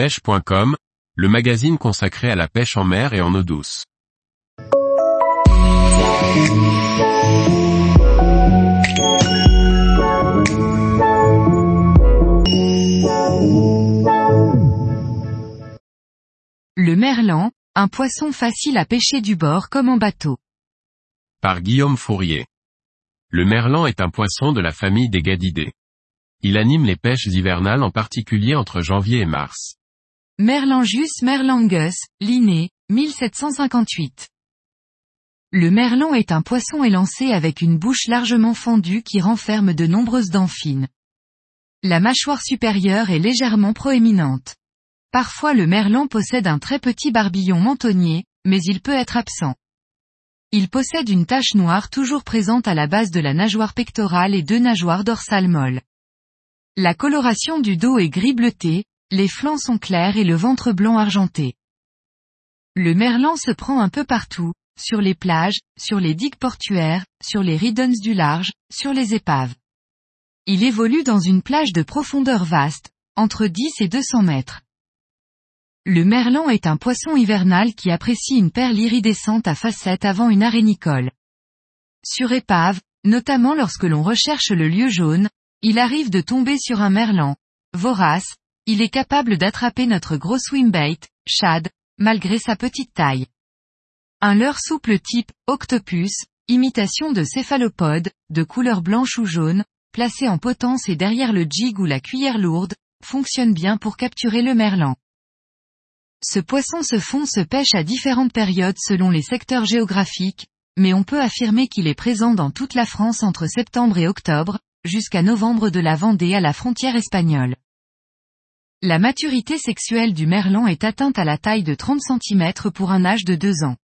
pêche.com, le magazine consacré à la pêche en mer et en eau douce. Le merlan, un poisson facile à pêcher du bord comme en bateau. Par Guillaume Fourier. Le merlan est un poisson de la famille des gadidés. Il anime les pêches hivernales en particulier entre janvier et mars. Merlangius merlangus, Linné, 1758. Le merlan est un poisson élancé avec une bouche largement fendue qui renferme de nombreuses dents fines. La mâchoire supérieure est légèrement proéminente. Parfois le merlan possède un très petit barbillon mentonnier, mais il peut être absent. Il possède une tache noire toujours présente à la base de la nageoire pectorale et deux nageoires dorsales molles. La coloration du dos est gris bleuté, les flancs sont clairs et le ventre blanc argenté. Le merlan se prend un peu partout, sur les plages, sur les digues portuaires, sur les riddens du large, sur les épaves. Il évolue dans une plage de profondeur vaste, entre 10 et 200 mètres. Le merlan est un poisson hivernal qui apprécie une perle iridescente à facettes avant une arénicole. Sur épave, notamment lorsque l'on recherche le lieu jaune, il arrive de tomber sur un merlan. Vorace, il est capable d'attraper notre gros swimbait, shad, malgré sa petite taille. Un leurre souple type octopus, imitation de céphalopode, de couleur blanche ou jaune, placé en potence et derrière le jig ou la cuillère lourde, fonctionne bien pour capturer le merlan. Ce poisson se fond se pêche à différentes périodes selon les secteurs géographiques, mais on peut affirmer qu'il est présent dans toute la France entre septembre et octobre, jusqu'à novembre de la Vendée à la frontière espagnole. La maturité sexuelle du merlan est atteinte à la taille de 30 cm pour un âge de 2 ans.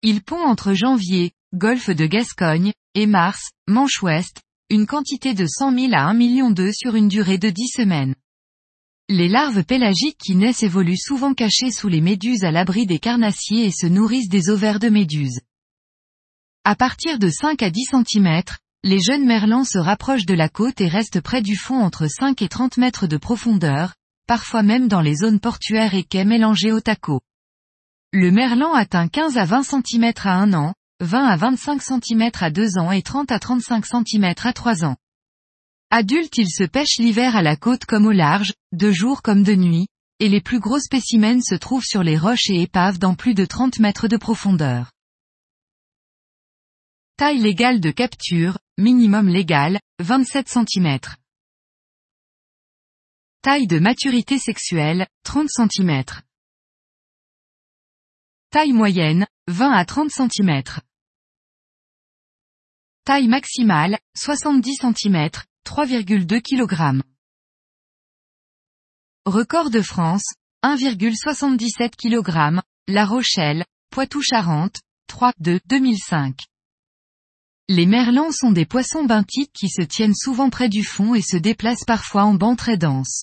Il pond entre janvier, golfe de Gascogne, et mars, manche ouest, une quantité de 100 000 à 1 million d'œufs sur une durée de 10 semaines. Les larves pélagiques qui naissent évoluent souvent cachées sous les méduses à l'abri des carnassiers et se nourrissent des ovaires de méduses. À partir de 5 à 10 cm, les jeunes merlans se rapprochent de la côte et restent près du fond entre 5 et 30 mètres de profondeur, parfois même dans les zones portuaires et quais mélangés au taco. Le merlan atteint 15 à 20 cm à 1 an, 20 à 25 cm à 2 ans et 30 à 35 cm à 3 ans. Adulte il se pêche l'hiver à la côte comme au large, de jour comme de nuit, et les plus gros spécimens se trouvent sur les roches et épaves dans plus de 30 mètres de profondeur. Taille légale de capture, minimum légal, 27 cm. Taille de maturité sexuelle, 30 cm. Taille moyenne, 20 à 30 cm. Taille maximale, 70 cm, 3,2 kg. Record de France, 1,77 kg, La Rochelle, Poitou-Charentes, 3 de 2005. Les merlans sont des poissons benthiques qui se tiennent souvent près du fond et se déplacent parfois en bancs très denses.